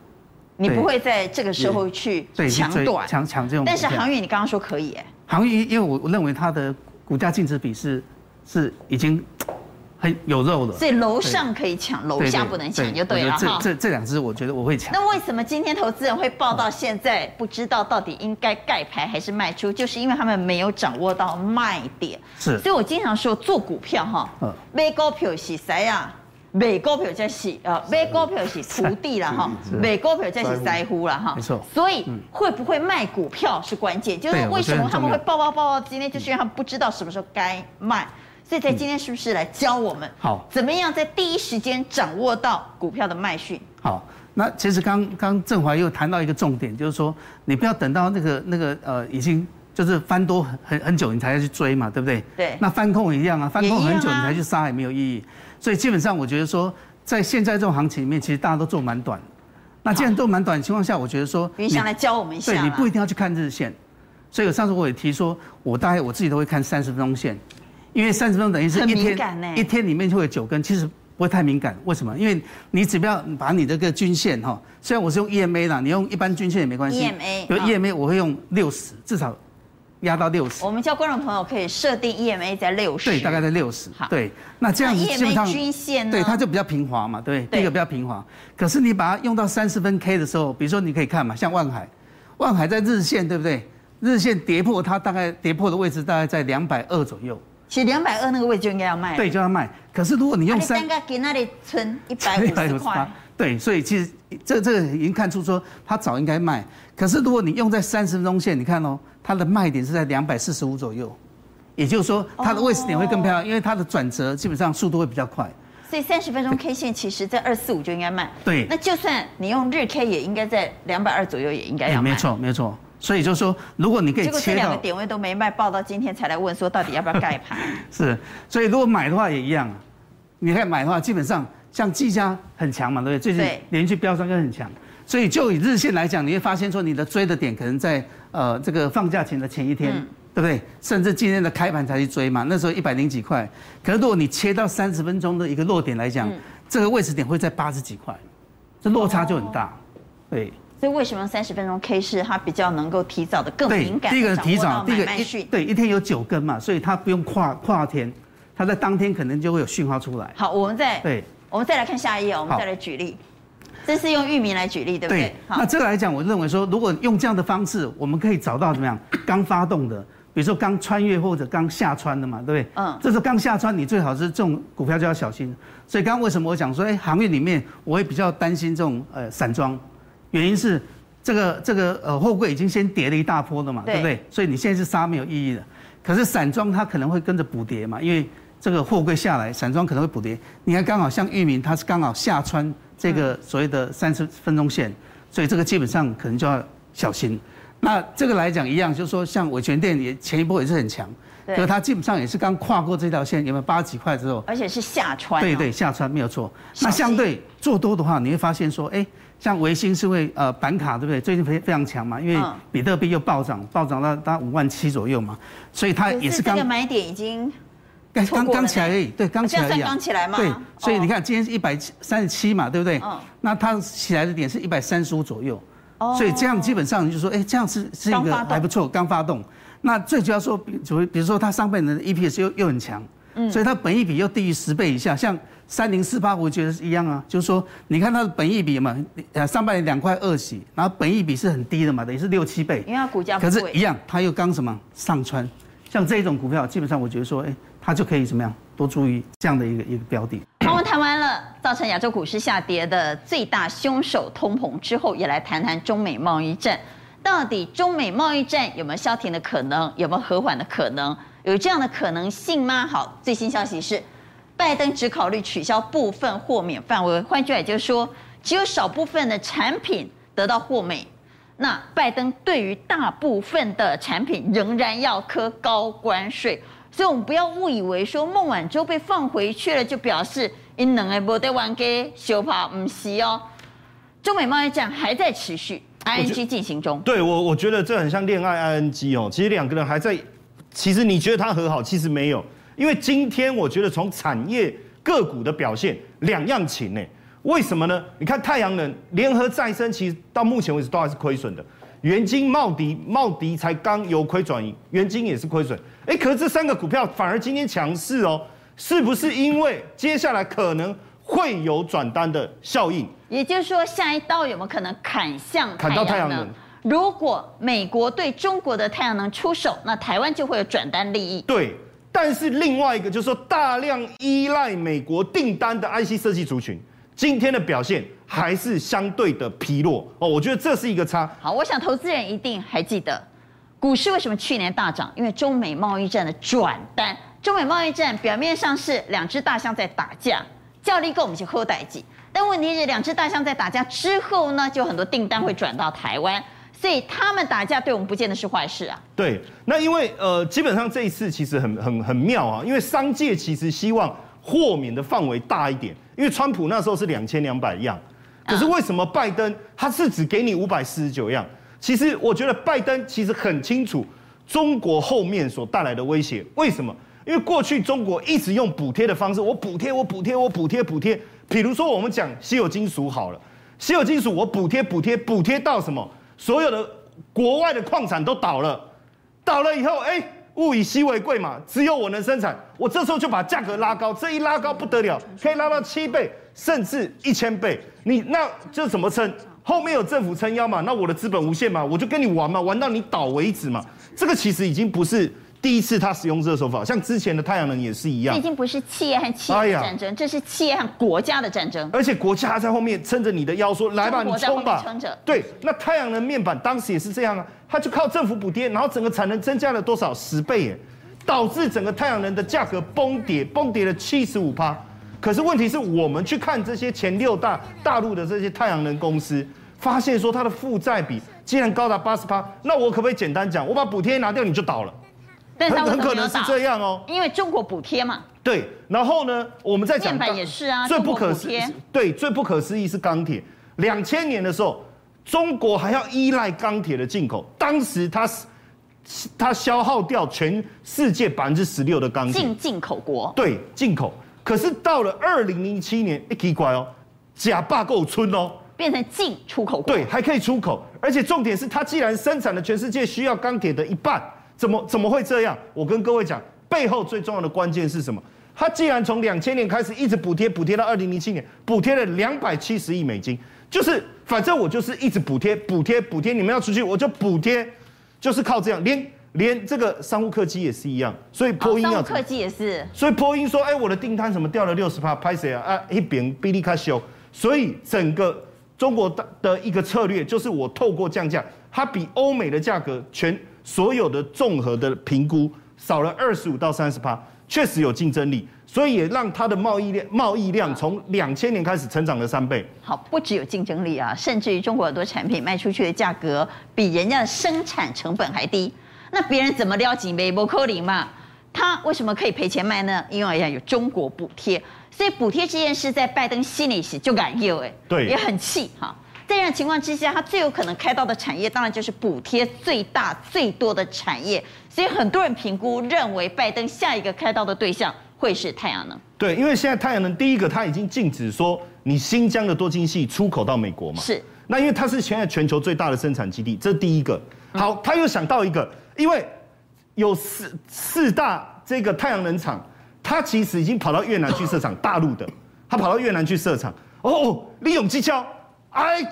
你不会在这个时候去抢短抢抢这种。但是航运你刚刚说可以哎。航运因为我我认为它的股价净值比是是已经。很有肉的，所以楼上可以抢，楼下不能抢，就对了哈。这这两只我觉得我会抢。那为什么今天投资人会报到现在不知道到底应该盖牌还是卖出？就是因为他们没有掌握到卖点。是。所以我经常说做股票哈，买股票是谁呀？买股票才是呃，买股票是徒弟了哈，买股票才是在乎了哈。没错。所以会不会卖股票是关键，就是为什么他们会抱抱抱到今天，就是因为他们不知道什么时候该卖。所以在今天是不是来教我们好，怎么样在第一时间掌握到股票的脉讯？好，那其实刚刚振华又谈到一个重点，就是说你不要等到那个那个呃已经就是翻多很很久你才要去追嘛，对不对？对。那翻空一样啊，翻空很久你才去杀也没有意义。所以基本上我觉得说，在现在这种行情里面，其实大家都做蛮短。那既然做蛮短的情况下，我觉得说，云翔来教我们一下。对，你不一定要去看日线。所以我上次我也提说，我大概我自己都会看三十分钟线。因为三十分钟等于是一天，一天里面就会有九根，其实不会太敏感。为什么？因为你只要把你这个均线哈，虽然我是用 EMA 啦，你用一般均线也没关系。EMA，有 EMA 我会用六十，至少压到六十。我们叫观众朋友可以设定 EMA 在六十。对，大概在六十。对，那这样子基本上均线呢？对，它就比较平滑嘛，对，第一个比较平滑。可是你把它用到三十分 K 的时候，比如说你可以看嘛，像万海，万海在日线对不对？日线跌破它大概跌破的位置大概在两百二左右。其实两百二那个位置就应该要卖，对，就要卖。可是如果你用三，给那里存 [LAUGHS] 一百五十块。对，所以其实这这个已经看出说它早应该卖。可是如果你用在三十分钟线，你看哦，它的卖点是在两百四十五左右，也就是说它的位置点会更漂亮，因为它的转折基本上速度会比较快。所以三十分钟 K 线其实在二四五就应该卖。对，那就算你用日 K 也应该在两百二左右也应该要卖。没错，没错。所以就是说，如果你可以切两个点位都没卖，报到今天才来问说到底要不要盖盘？[LAUGHS] 是，所以如果买的话也一样，你看买的话，基本上像技嘉很强嘛，对不对？最近连续飙升又很强，所以就以日线来讲，你会发现说你的追的点可能在呃这个放假前的前一天，嗯、对不对？甚至今天的开盘才去追嘛，那时候一百零几块。可是如果你切到三十分钟的一个落点来讲，嗯、这个位置点会在八十几块，这落差就很大，哦、对。所以为什么三十分钟 K 市它比较能够提早的更敏感？第一个提早，第一个一对一天有九根嘛，所以它不用跨跨天，它在当天可能就会有讯号出来。好，我们再对，我们再来看下一页，我们再来举例，这是用域名来举例，对不对？对。那这个来讲，我认为说，如果用这样的方式，我们可以找到怎么样？[LAUGHS] 刚发动的，比如说刚穿越或者刚下穿的嘛，对不对？嗯。这是刚下穿，你最好是这种股票就要小心。所以刚刚为什么我讲说，哎，行业里面我会比较担心这种呃散装，原因是。这个这个呃货柜已经先跌了一大波了嘛，对，对不对？所以你现在是杀没有意义的。可是散装它可能会跟着补跌嘛，因为这个货柜下来，散装可能会补跌。你看刚好像域名，它是刚好下穿这个所谓的三十分钟线，所以这个基本上可能就要小心。那这个来讲一样，就是说像伟权店也前一波也是很强，可是它基本上也是刚跨过这条线，有没有八十几块之后？而且是下穿。对对，下穿没有错。那相对做多的话，你会发现说，哎。像维新是会呃板卡对不对？最近非非常强嘛，因为比特币又暴涨，暴涨到大五万七左右嘛，所以它也是刚。这个买点已经刚刚刚起来而已，对，刚起来。这样算刚起来嘛？对，所以你看今天是一百三十七嘛，对不对？嗯。那它起来的点是一百三十五左右，哦。所以这样基本上就说，哎，这样是是一个还不错，刚发动。那最主要说，比如比如说它上半年的 EPS 又又很强，嗯，所以它本益比又低于十倍以下，像。三零四八，我觉得是一样啊，就是说，你看它的本益比嘛，呃，上半年两块二几，然后本益比是很低的嘛，等于是六七倍，因为它股价可是，一样，它又刚什么上穿，像这种股票，基本上我觉得说，哎，它就可以怎么样，多注意这样的一个一个标的。好，我们谈完了造成亚洲股市下跌的最大凶手通膨之后，也来谈谈中美贸易战，到底中美贸易战有没有消停的可能，有没有和缓的可能，有这样的可能性吗？好，最新消息是。拜登只考虑取消部分豁免范围，换句话也就是说，只有少部分的产品得到豁免。那拜登对于大部分的产品仍然要科高关税，所以我们不要误以为说孟晚舟被放回去了，就表示因能个没得玩给修跑，不是哦。中美贸易战还在持续，ING 进行中。对我，我觉得这很像恋爱 ING 哦，其实两个人还在，其实你觉得他和好，其实没有。因为今天我觉得从产业个股的表现两样情呢？为什么呢？你看太阳能、联合再生，其实到目前为止都还是亏损的。元晶、茂迪、茂迪才刚由亏转盈，元晶也是亏损。哎，可是这三个股票反而今天强势哦，是不是因为接下来可能会有转单的效应？也就是说，下一刀有没有可能砍向砍到太阳能？如果美国对中国的太阳能出手，那台湾就会有转单利益。对。但是另外一个就是说，大量依赖美国订单的 IC 设计族群，今天的表现还是相对的疲弱哦。我觉得这是一个差。好，我想投资人一定还记得，股市为什么去年大涨？因为中美贸易战的转单。中美贸易战表面上是两只大象在打架，叫力够我们去喝代志。但问题是，两只大象在打架之后呢，就很多订单会转到台湾。所以他们打架对我们不见得是坏事啊。对，那因为呃，基本上这一次其实很很很妙啊，因为商界其实希望豁免的范围大一点，因为川普那时候是两千两百样，可是为什么拜登他是只给你五百四十九样？其实我觉得拜登其实很清楚中国后面所带来的威胁，为什么？因为过去中国一直用补贴的方式，我补贴，我补贴，我补贴，补贴。比如说我们讲稀有金属好了，稀有金属我补贴，补贴，补贴到什么？所有的国外的矿产都倒了，倒了以后，哎，物以稀为贵嘛，只有我能生产，我这时候就把价格拉高，这一拉高不得了，可以拉到七倍甚至一千倍。你那这怎么撑？后面有政府撑腰嘛？那我的资本无限嘛？我就跟你玩嘛，玩到你倒为止嘛。这个其实已经不是。第一次他使用这个手法，像之前的太阳能也是一样。这已经不是企业和企业的战争，这是企业和国家的战争。而且国家在后面撑着你的腰，说：“来吧，你冲吧。”撑着。对，那太阳能面板当时也是这样啊，它就靠政府补贴，然后整个产能增加了多少十倍耶，导致整个太阳能的价格崩跌，崩跌了七十五趴。可是问题是我们去看这些前六大大陆的这些太阳能公司，发现说它的负债比竟然高达八十趴。那我可不可以简单讲，我把补贴拿掉，你就倒了？很很可能是这样哦，因为中国补贴嘛。对，然后呢，我们在讲面板也是啊，最不可思议，对，最不可思议是钢铁。两千年的时候，中国还要依赖钢铁的进口，当时它它消耗掉全世界百分之十六的钢铁。进进口国。对，进口。可是到了二零零七年，一奇怪哦，假罢够村哦，变成进出口国。对，还可以出口，而且重点是它既然生产了全世界需要钢铁的一半。怎么怎么会这样？我跟各位讲，背后最重要的关键是什么？他既然从两千年开始一直补贴，补贴到二零零七年，补贴了两百七十亿美金，就是反正我就是一直补贴，补贴，补贴，你们要出去我就补贴，就是靠这样，连连这个商务客机也是一样，所以波音要、哦、客机也是，所以波音说，哎，我的订单怎么掉了六十趴？拍谁啊？啊，一边比利卡修，所以整个中国的的一个策略就是我透过降价，它比欧美的价格全。所有的综合的评估少了二十五到三十趴，确实有竞争力，所以也让它的贸易量贸易量从两千年开始成长了三倍。好，不只有竞争力啊，甚至于中国很多产品卖出去的价格比人家的生产成本还低，那别人怎么了解？没可能嘛？他为什么可以赔钱卖呢？因为要有中国补贴，所以补贴这件事在拜登心里是就敢有哎，对，也很气哈。在这样情况之下，它最有可能开到的产业，当然就是补贴最大最多的产业。所以很多人评估认为，拜登下一个开刀的对象会是太阳能。对，因为现在太阳能第一个，它已经禁止说你新疆的多晶系出口到美国嘛。是。那因为它是现在全球最大的生产基地，这是第一个。好，他又想到一个，因为有四四大这个太阳能厂，他其实已经跑到越南去设厂，大陆的，他跑到越南去设厂。哦，利用技巧，哎。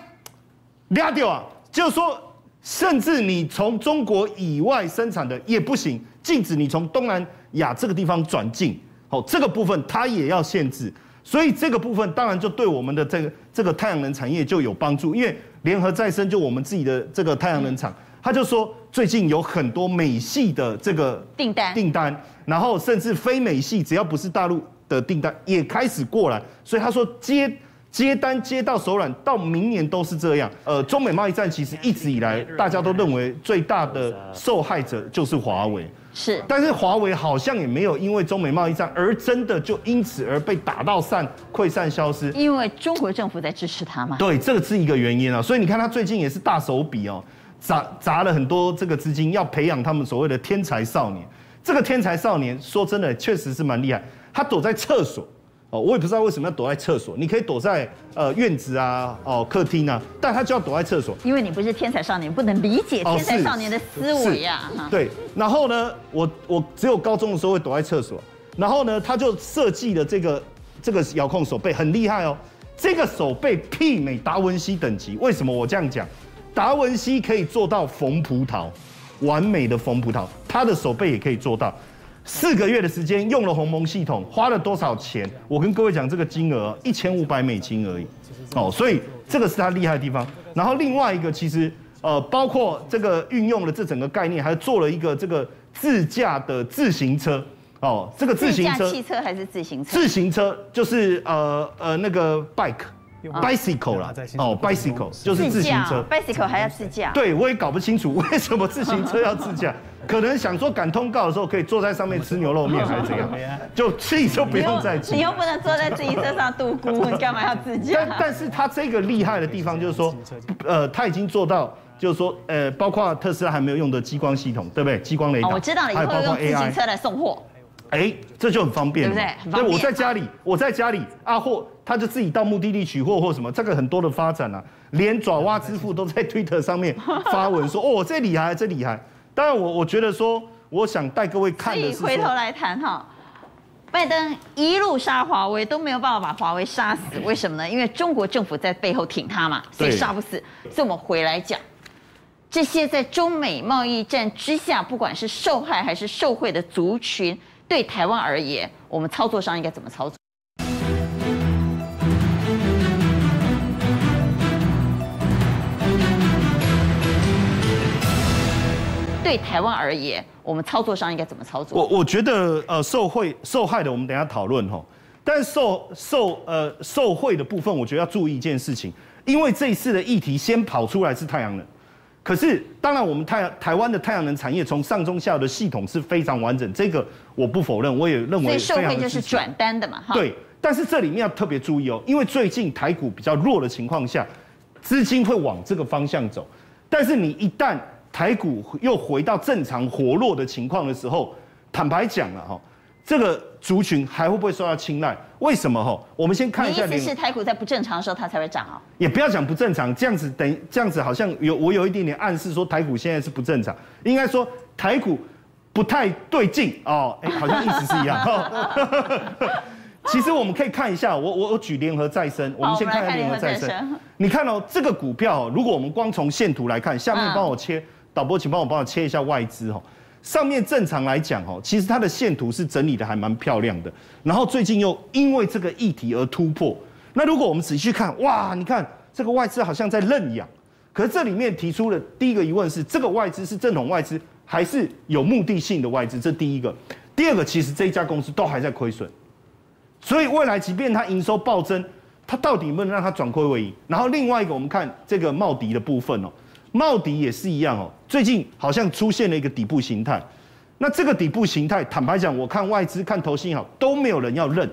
俩掉啊，就是说，甚至你从中国以外生产的也不行，禁止你从东南亚这个地方转进，好，这个部分它也要限制，所以这个部分当然就对我们的这个这个太阳能产业就有帮助，因为联合再生就我们自己的这个太阳能厂，他就说最近有很多美系的这个订单。订单，然后甚至非美系只要不是大陆的订单也开始过来，所以他说接。接单接到手软，到明年都是这样。呃，中美贸易战其实一直以来，大家都认为最大的受害者就是华为。是，但是华为好像也没有因为中美贸易战而真的就因此而被打到散溃散消失。因为中国政府在支持他嘛。对，这个是一个原因啊。所以你看他最近也是大手笔哦，砸砸了很多这个资金，要培养他们所谓的天才少年。这个天才少年说真的，确实是蛮厉害。他躲在厕所。哦，我也不知道为什么要躲在厕所。你可以躲在呃院子啊，哦客厅啊，但他就要躲在厕所。因为你不是天才少年，不能理解天才少年的思维呀。对，然后呢，我我只有高中的时候会躲在厕所。然后呢，他就设计了这个这个遥控手背，很厉害哦。这个手背媲美达文西等级。为什么我这样讲？达文西可以做到缝葡萄，完美的缝葡萄，他的手背也可以做到。四个月的时间用了鸿蒙系统，花了多少钱？我跟各位讲这个金额一千五百美金而已，哦，所以这个是他厉害的地方。然后另外一个其实呃，包括这个运用了这整个概念，还做了一个这个自驾的自行车，哦，这个自行车，汽车还是自行车？自行车就是呃呃那个 bike，bicycle 啦，哦，bicycle 就是自行车，bicycle 还要自驾？对，我也搞不清楚为什么自行车要自驾。[LAUGHS] 可能想说赶通告的时候可以坐在上面吃牛肉面还是怎样，[LAUGHS] 就气就不用再骑。你又不能坐在自行车上度孤，[LAUGHS] 你干嘛要自驾？但但是它这个厉害的地方就是说，呃，它已经做到，就是说，呃，包括特斯拉还没有用的激光系统，对不对？激光雷达。我知道了，以后用自行车来送货。哎，这就很方便，对不对？很方便。我在家里，我在家里，阿货他就自己到目的地取货或什么，这个很多的发展啊，连爪哇支付都在 Twitter 上面发文说，[LAUGHS] 哦，这厉害，这厉害。当然，我我觉得说，我想带各位看的是，回头来谈哈，拜登一路杀华为都没有办法把华为杀死，为什么呢？因为中国政府在背后挺他嘛，所以杀不死。所以我们回来讲。这些在中美贸易战之下，不管是受害还是受贿的族群，对台湾而言，我们操作上应该怎么操作？对台湾而言，我们操作上应该怎么操作？我我觉得，呃，受贿受害的，我们等一下讨论哈。但受受呃受贿的部分，我觉得要注意一件事情，因为这一次的议题先跑出来是太阳能。可是，当然，我们太台湾的太阳能产业从上中下游的系统是非常完整，这个我不否认，我也认为。所以受贿就是转单的嘛，哈。对，但是这里面要特别注意哦，因为最近台股比较弱的情况下，资金会往这个方向走。但是你一旦台股又回到正常活络的情况的时候，坦白讲了哈。这个族群还会不会受到青睐？为什么？哈，我们先看一下。你意思是台股在不正常的时候它才会涨啊？也不要讲不正常，这样子等这样子好像有我有一点点暗示说台股现在是不正常，应该说台股不太对劲哦，哎，好像意思是一样。[LAUGHS] 其实我们可以看一下，我我我举联合再生，我们先看一下联合再生。你看哦，这个股票，如果我们光从线图来看，下面帮我切，导播请帮我帮我切一下外资哈。上面正常来讲，哦，其实它的线图是整理的还蛮漂亮的。然后最近又因为这个议题而突破。那如果我们仔细看，哇，你看这个外资好像在认养。可是这里面提出的第一个疑问是：这个外资是正统外资，还是有目的性的外资？这第一个。第二个，其实这一家公司都还在亏损。所以未来即便它营收暴增，它到底能不能让它转亏为盈？然后另外一个，我们看这个茂迪的部分哦。茂迪也是一样哦，最近好像出现了一个底部形态，那这个底部形态，坦白讲，我看外资看投信好都没有人要认，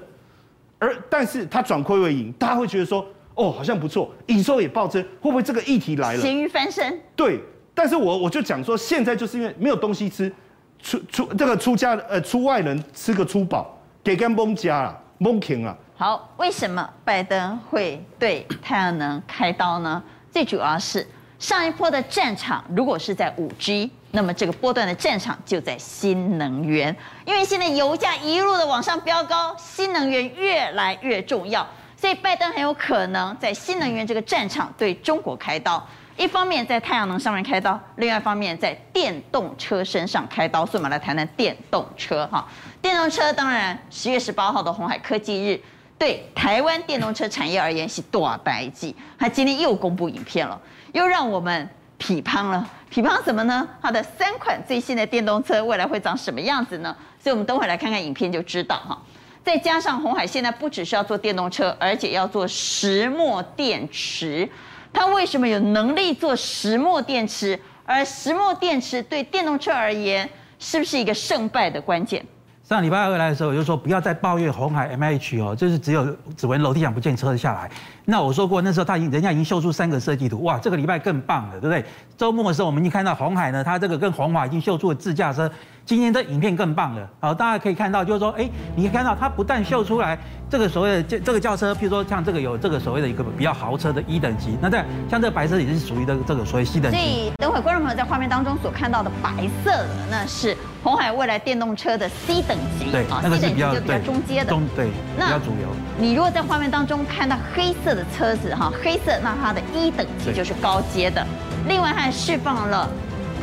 而但是它转亏为盈，大家会觉得说，哦，好像不错，营收也暴增，会不会这个议题来了？咸鱼翻身。对，但是我我就讲说，现在就是因为没有东西吃，出出这个出家呃出外人吃个粗饱，给干崩家了，蒙停了。好，为什么拜登会对太阳能开刀呢？最主要是。上一波的战场如果是在五 G，那么这个波段的战场就在新能源，因为现在油价一路的往上飙高，新能源越来越重要，所以拜登很有可能在新能源这个战场对中国开刀，一方面在太阳能上面开刀，另外一方面在电动车身上开刀。所以我们来谈谈电动车哈，电动车当然十月十八号的红海科技日，对台湾电动车产业而言是大代志，他今天又公布影片了。又让我们批判了，批判什么呢？它的三款最新的电动车未来会长什么样子呢？所以，我们等会来看看影片就知道哈。再加上鸿海现在不只是要做电动车，而且要做石墨电池。它为什么有能力做石墨电池？而石墨电池对电动车而言，是不是一个胜败的关键？上礼拜二来的时候，我就说不要再抱怨红海 MH 哦，就是只有指纹楼梯响不见车下来。那我说过那时候他已经人家已经秀出三个设计图，哇，这个礼拜更棒了，对不对？周末的时候我们已经看到红海呢，它这个跟黄华已经秀出了自驾车。今天这影片更棒了，好，大家可以看到，就是说，哎，你可以看到它不但秀出来这个所谓的这这个轿车，譬如说像这个有这个所谓的一个比较豪车的一等级，那在像这个白色也是属于的这个所谓 C 等级。所以等会观众朋友在画面当中所看到的白色的，那是红海未来电动车的 C 等级，对，那个是比较就比较中阶的，中对，比较主流。你如果在画面当中看到黑色的车子哈，黑色那它的一等级就是高阶的，另外它还释放了。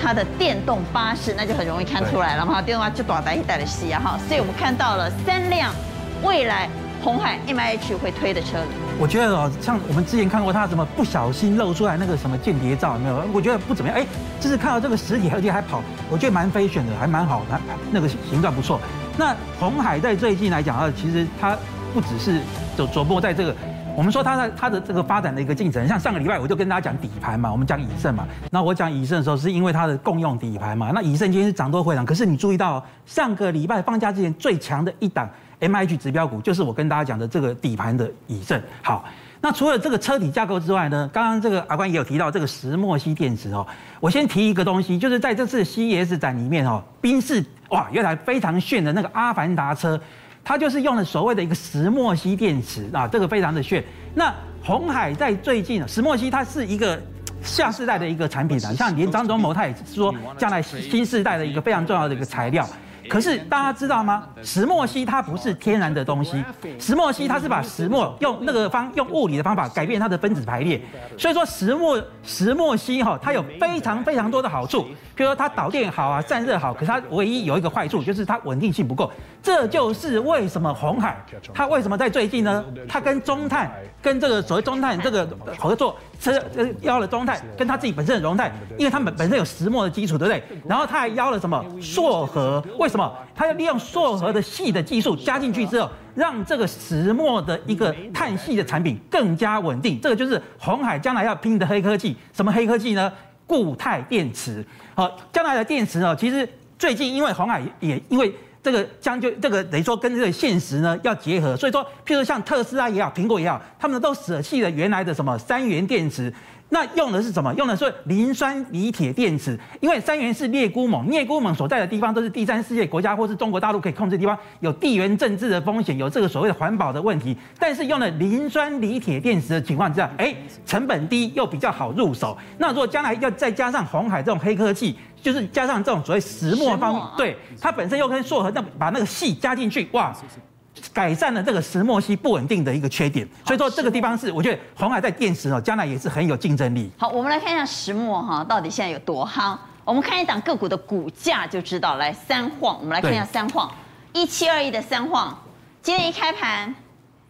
它的电动巴士，那就很容易看出来了嘛。电动巴士就短单一带的西啊哈，所以我们看到了三辆未来红海 MIH 会推的车子。我觉得哦，像我们之前看过它什么不小心露出来那个什么间谍照，有没有？我觉得不怎么样。哎，就是看到这个实体而且还跑，我觉得蛮飞选的，还蛮好，还那个形状不错。那红海在最近来讲啊，其实它不只是走琢磨在这个。我们说它的它的这个发展的一个进程，像上个礼拜我就跟大家讲底盘嘛，我们讲乙胜嘛。那我讲乙胜的时候，是因为它的共用底盘嘛。那乙胜今天是涨多回涨，可是你注意到上个礼拜放假之前最强的一档 MIH 指标股，就是我跟大家讲的这个底盘的乙胜。好，那除了这个车体架构之外呢，刚刚这个阿关也有提到这个石墨烯电池哦。我先提一个东西，就是在这次 CES 展里面哦，宾士哇，有台非常炫的那个阿凡达车，它就是用了所谓的一个石墨烯电池啊，这个非常的炫。那红海在最近，石墨烯它是一个下世代的一个产品啊，像连张忠谋他也是说，将来新世代的一个非常重要的一个材料。可是大家知道吗？石墨烯它不是天然的东西，石墨烯它是把石墨用那个方用物理的方法改变它的分子排列，所以说石墨石墨烯哈，它有非常非常多的好处，比如说它导电好啊，散热好，可是它唯一有一个坏处就是它稳定性不够，这就是为什么红海它为什么在最近呢？它跟中碳跟这个所谓中碳这个合作，是呃邀了中态跟它自己本身的容态，因为它们本身有石墨的基础，对不对？然后它还邀了什么硕核？为什么？它要利用硕核的细的技术加进去之后，让这个石墨的一个碳系的产品更加稳定。这个就是红海将来要拼的黑科技。什么黑科技呢？固态电池。好，将来的电池呢，其实最近因为红海也因为这个将就这个等于说跟这个现实呢要结合，所以说譬如说像特斯拉也好，苹果也好，他们都舍弃了原来的什么三元电池。那用的是什么？用的是磷酸锂铁电池，因为三元是列孤盟，列孤盟所在的地方都是第三世界国家或是中国大陆可以控制的地方，有地缘政治的风险，有这个所谓的环保的问题。但是用了磷酸锂铁电池的情况之下，哎，成本低又比较好入手。那如果将来要再加上红海这种黑科技，就是加上这种所谓石墨方面，对它本身又跟硕禾那把那个矽加进去，哇！改善了这个石墨烯不稳定的一个缺点，所以说这个地方是我觉得鸿海在电池哦，将来也是很有竞争力。好，我们来看一下石墨哈，到底现在有多夯？我们看一档个股的股价就知道。来，三晃，我们来看一下三晃，一七二一的三晃，今天一开盘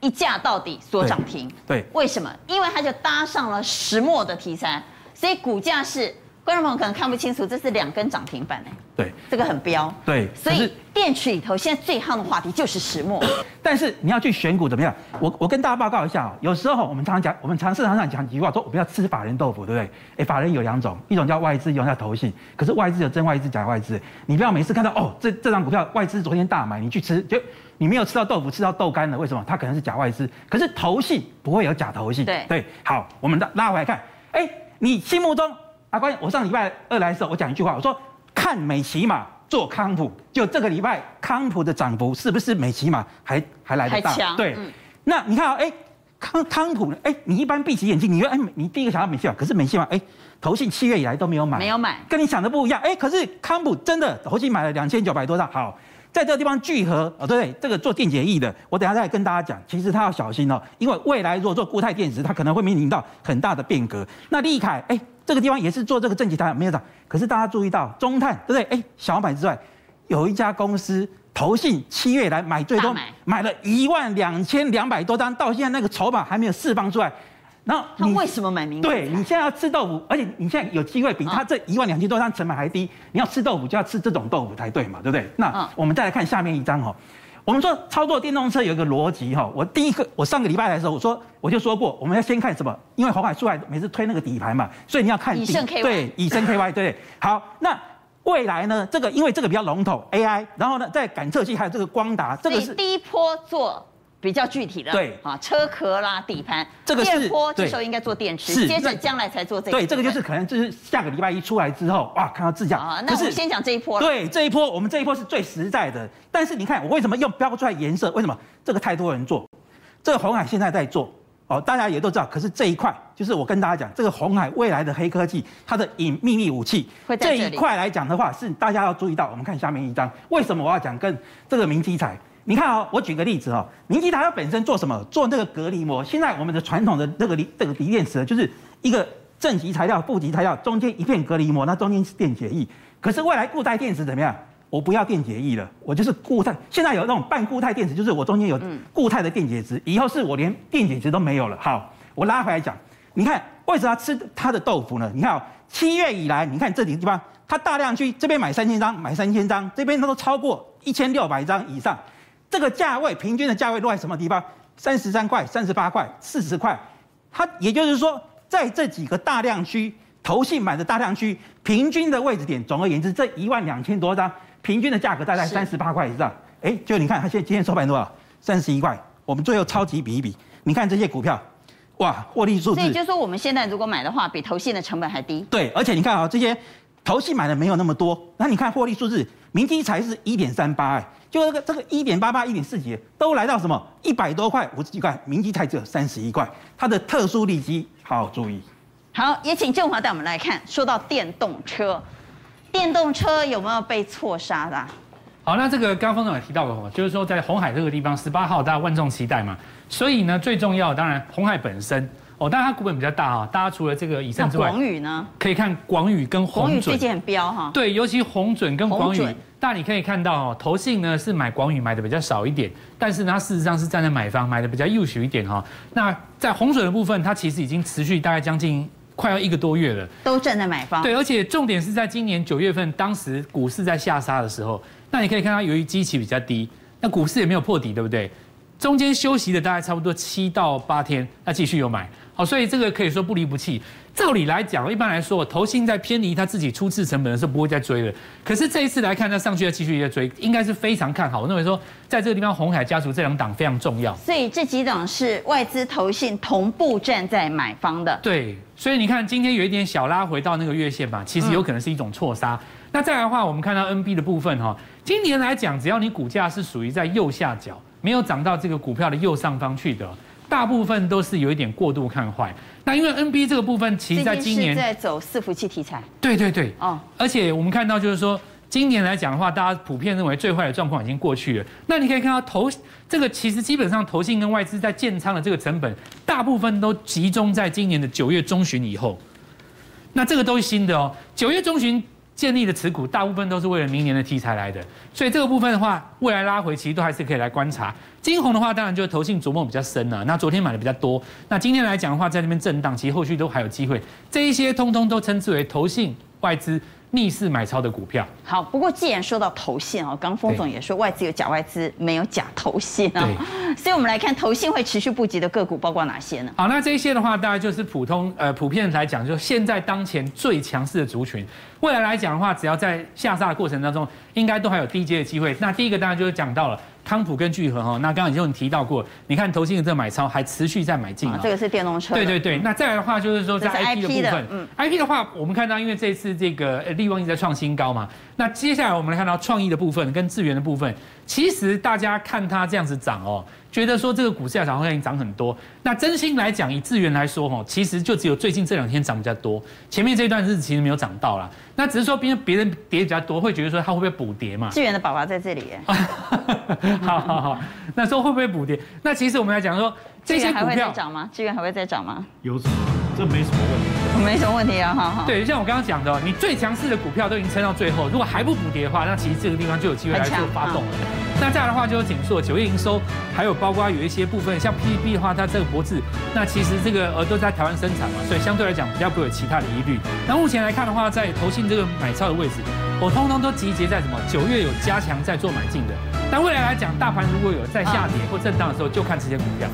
一价到底所涨停。对，为什么？因为它就搭上了石墨的题材，所以股价是。观众朋友可能看不清楚，这是两根涨停板哎。对，这个很标。对，所以电池里头现在最夯的话题就是石墨。但是你要去选股怎么样？我我跟大家报告一下哦，有时候我们常常讲，我们常市场上讲几句话，说我们要吃法人豆腐，对不对？哎，法人有两种，一种叫外资，一种叫投信。可是外资有真外资、假外资，你不要每次看到哦，这这张股票外资昨天大买，你去吃，就你没有吃到豆腐，吃到豆干了。为什么？它可能是假外资。可是投信不会有假投信。对对，好，我们拉拉回来看，哎，你心目中。阿关，我上礼拜二来的时候，我讲一句话，我说看美琪玛做康普，就这个礼拜康普的涨幅是不是美琪玛还还来得大？强对，嗯、那你看啊，哎，康康普，哎，你一般闭起眼睛，你说，哎，你第一个想到美琪玛，可是美琪玛，哎，投信七月以来都没有买，没有买，跟你想的不一样，哎，可是康普真的投信买了两千九百多张，好。在这个地方聚合哦，对？这个做电解液的，我等下再跟大家讲。其实他要小心哦，因为未来如果做固态电池，它可能会面临到很大的变革。那利凯，哎，这个地方也是做这个正极材料没有涨。可是大家注意到中碳，对不对？哎，小买之外，有一家公司投信七月来买最多，买了一万两千两百多张，到现在那个筹码还没有释放出来。然后他为什么买名？对，你现在要吃豆腐，而且你现在有机会比他这一万两千多张成本还低。你要吃豆腐就要吃这种豆腐才对嘛，对不对？那我们再来看下面一张哈。我们说操作电动车有一个逻辑哈。我第一个，我上个礼拜来的时候，我说我就说过，我们要先看什么？因为红海出来每次推那个底盘嘛，所以你要看以盛 KY。对，以盛 KY 对对。好，那未来呢？这个因为这个比较龙头 AI，然后呢，在感测器还有这个光达，这个是第一波做。比较具体的，对啊，车壳啦、底盘，这个是第二波，这时候应该做电池，接着将来才做这个。对，这个就是可能就是下个礼拜一出来之后，哇，看到自驾。啊，那我们先讲这一波。对，这一波我们这一波是最实在的。但是你看，我为什么用标出来颜色？为什么？这个太多人做，这个红海现在在做，哦，大家也都知道。可是这一块就是我跟大家讲，这个红海未来的黑科技，它的隐秘密武器，会这。这一块来讲的话，是大家要注意到。我们看下面一张，为什么我要讲跟这个明基材？你看啊、哦，我举个例子哦，明基材它本身做什么？做那个隔离膜。现在我们的传统的那个锂这个锂电池，就是一个正极材料、负极材料，中间一片隔离膜，那中间是电解液。可是未来固态电池怎么样？我不要电解液了，我就是固态。现在有那种半固态电池，就是我中间有固态的电解质。以后是我连电解质都没有了。好，我拉回来讲，你看为什么要吃它的豆腐呢？你看哦，七月以来，你看这里地方，它大量去这边买三千张，买三千张，这边它都超过一千六百张以上。这个价位平均的价位落在什么地方？三十三块、三十八块、四十块。它也就是说，在这几个大量区、投信买的大量区，平均的位置点，总而言之，这一万两千多张，平均的价格大概三十八块以上。哎，就你看它现在今天收盘多少？三十一块。我们最后超级比一比，你看这些股票，哇，获利数字。所以就是说，我们现在如果买的话，比投信的成本还低。对，而且你看啊，这些投信买的没有那么多，那你看获利数字，明基才是一点三八，哎，就这个这个一点八八、一点四几，都来到什么一百多块、五十几块，明基才只有三十一块，它的特殊利基，好好注意。好，也请正华带我们来看，说到电动车，电动车有没有被错杀的？好，那这个刚刚封总也提到了，就是说在红海这个地方，十八号大家万众期待嘛，所以呢，最重要当然红海本身哦，当然它股本比较大哈，大家除了这个以上之外，广宇呢，可以看广宇跟鸿准，广宇最近很飙哈，对，尤其红准跟广宇，但你可以看到哦，投信呢是买广宇买的比较少一点，但是呢，它事实上是站在买方买的比较优秀一点哈。那在鸿准的部分，它其实已经持续大概将近快要一个多月了，都站在买方，对，而且重点是在今年九月份，当时股市在下杀的时候。那你可以看到，由于基期比较低，那股市也没有破底，对不对？中间休息的大概差不多七到八天，那继续有买，好，所以这个可以说不离不弃。照理来讲，一般来说，投信在偏离他自己初次成本的时候，不会再追了。可是这一次来看，它上去要继续在追，应该是非常看好。我认为说，在这个地方，红海家族这两档非常重要。所以这几档是外资投信同步站在买方的。对，所以你看今天有一点小拉回到那个月线吧，其实有可能是一种错杀。嗯那再来的话，我们看到 NB 的部分哈，今年来讲，只要你股价是属于在右下角，没有涨到这个股票的右上方去的，大部分都是有一点过度看坏。那因为 NB 这个部分，其实在今年在走伺服器题材。对对对，哦，而且我们看到就是说，今年来讲的话，大家普遍认为最坏的状况已经过去了。那你可以看到投这个其实基本上投信跟外资在建仓的这个成本，大部分都集中在今年的九月中旬以后。那这个都是新的哦，九月中旬。建立的持股大部分都是为了明年的题材来的，所以这个部分的话，未来拉回其实都还是可以来观察。金红的话，当然就是投信琢磨比较深了。那昨天买的比较多，那今天来讲的话，在那边震荡，其实后续都还有机会。这一些通通都称之为投信外资。逆势买超的股票，好。不过既然说到投信哦，刚封总也说外资有假外资，没有假投信啊。对。[LAUGHS] 所以我们来看投信会持续布局的个股包括哪些呢？好，那这些的话，大概就是普通呃普遍来讲，就现在当前最强势的族群。未来来讲的话，只要在下杀的过程当中，应该都还有低阶的机会。那第一个当然就是讲到了。康普跟聚合哈，那刚刚已经有提到过，你看投信的这个买超还持续在买进啊，这个是电动车。对对对，那再来的话就是说在 IP 的部分，嗯，IP 的话我们看到因为这次这个利旺一直在创新高嘛，那接下来我们来看到创意的部分跟智源的部分，其实大家看它这样子涨哦。觉得说这个股市要涨，好像已经涨很多。那真心来讲，以资源来说，哈，其实就只有最近这两天涨比较多，前面这段日子其实没有涨到啦。那只是说，别人别人跌比较多，会觉得说它会不会补跌嘛？资源的宝宝在这里耶。[LAUGHS] 好好好，那说会不会补跌？那其实我们来讲说，这些股票涨吗？资源还会再涨吗？有什么？这没什么问题，没什么问题啊，哈哈。对，像我刚刚讲的，你最强势的股票都已经撑到最后，如果还不补跌的话，那其实这个地方就有机会来做发动了。那这样的话就是景硕九月营收，还有包括有一些部分像 PCB 的话，它这个脖子，那其实这个呃都在台湾生产嘛，所以相对来讲比较不会有其他的疑虑。那目前来看的话，在投信这个买超的位置，我通通都集结在什么？九月有加强在做买进的。但未来来讲，大盘如果有在下跌或震荡的时候，就看这些股票。